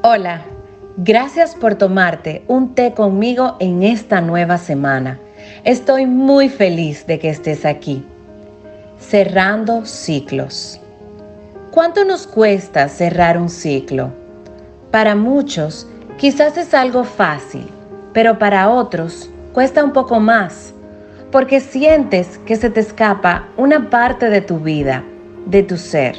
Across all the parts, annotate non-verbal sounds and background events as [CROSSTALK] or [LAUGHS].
Hola, gracias por tomarte un té conmigo en esta nueva semana. Estoy muy feliz de que estés aquí. Cerrando ciclos. ¿Cuánto nos cuesta cerrar un ciclo? Para muchos, quizás es algo fácil, pero para otros cuesta un poco más, porque sientes que se te escapa una parte de tu vida, de tu ser.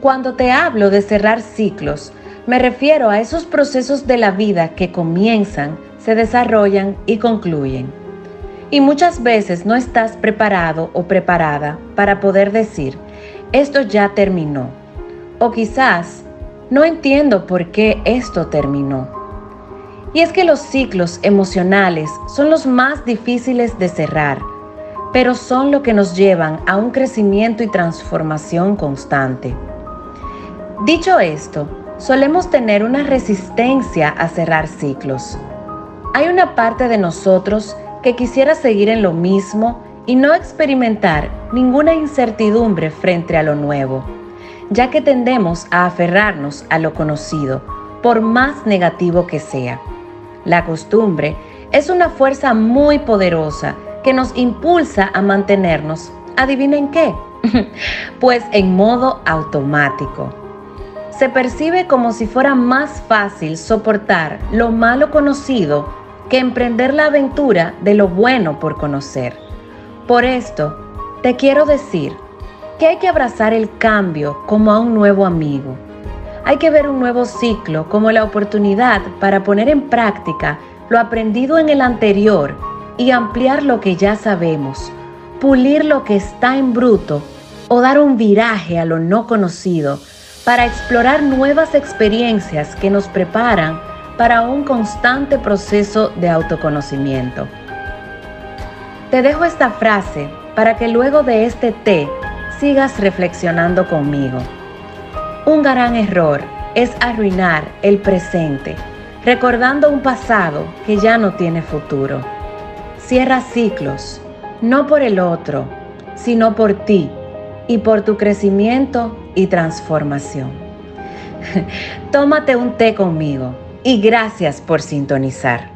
Cuando te hablo de cerrar ciclos, me refiero a esos procesos de la vida que comienzan, se desarrollan y concluyen. Y muchas veces no estás preparado o preparada para poder decir, esto ya terminó. O quizás, no entiendo por qué esto terminó. Y es que los ciclos emocionales son los más difíciles de cerrar, pero son lo que nos llevan a un crecimiento y transformación constante. Dicho esto, solemos tener una resistencia a cerrar ciclos. Hay una parte de nosotros que quisiera seguir en lo mismo y no experimentar ninguna incertidumbre frente a lo nuevo, ya que tendemos a aferrarnos a lo conocido, por más negativo que sea. La costumbre es una fuerza muy poderosa que nos impulsa a mantenernos, adivinen qué, [LAUGHS] pues en modo automático se percibe como si fuera más fácil soportar lo malo conocido que emprender la aventura de lo bueno por conocer. Por esto, te quiero decir que hay que abrazar el cambio como a un nuevo amigo. Hay que ver un nuevo ciclo como la oportunidad para poner en práctica lo aprendido en el anterior y ampliar lo que ya sabemos, pulir lo que está en bruto o dar un viraje a lo no conocido para explorar nuevas experiencias que nos preparan para un constante proceso de autoconocimiento. Te dejo esta frase para que luego de este té sigas reflexionando conmigo. Un gran error es arruinar el presente, recordando un pasado que ya no tiene futuro. Cierra ciclos, no por el otro, sino por ti y por tu crecimiento y transformación. [LAUGHS] Tómate un té conmigo y gracias por sintonizar.